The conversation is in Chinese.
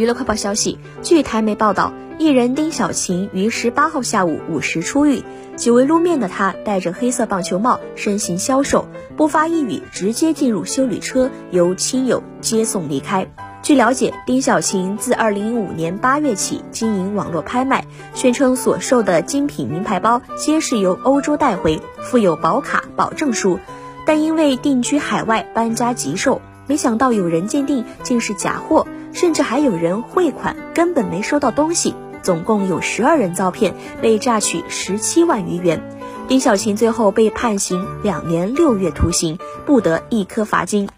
娱乐快报消息，据台媒报道，艺人丁小琴于十八号下午五时出狱，久未露面的她戴着黑色棒球帽，身形消瘦，不发一语，直接进入修理车，由亲友接送离开。据了解，丁小琴自二零一五年八月起经营网络拍卖，宣称所售的精品名牌包皆是由欧洲带回，附有保卡保证书，但因为定居海外，搬家急售，没想到有人鉴定竟是假货。甚至还有人汇款，根本没收到东西。总共有十二人遭骗，被诈取十七万余元。丁小琴最后被判刑两年六月徒刑，不得一颗罚金。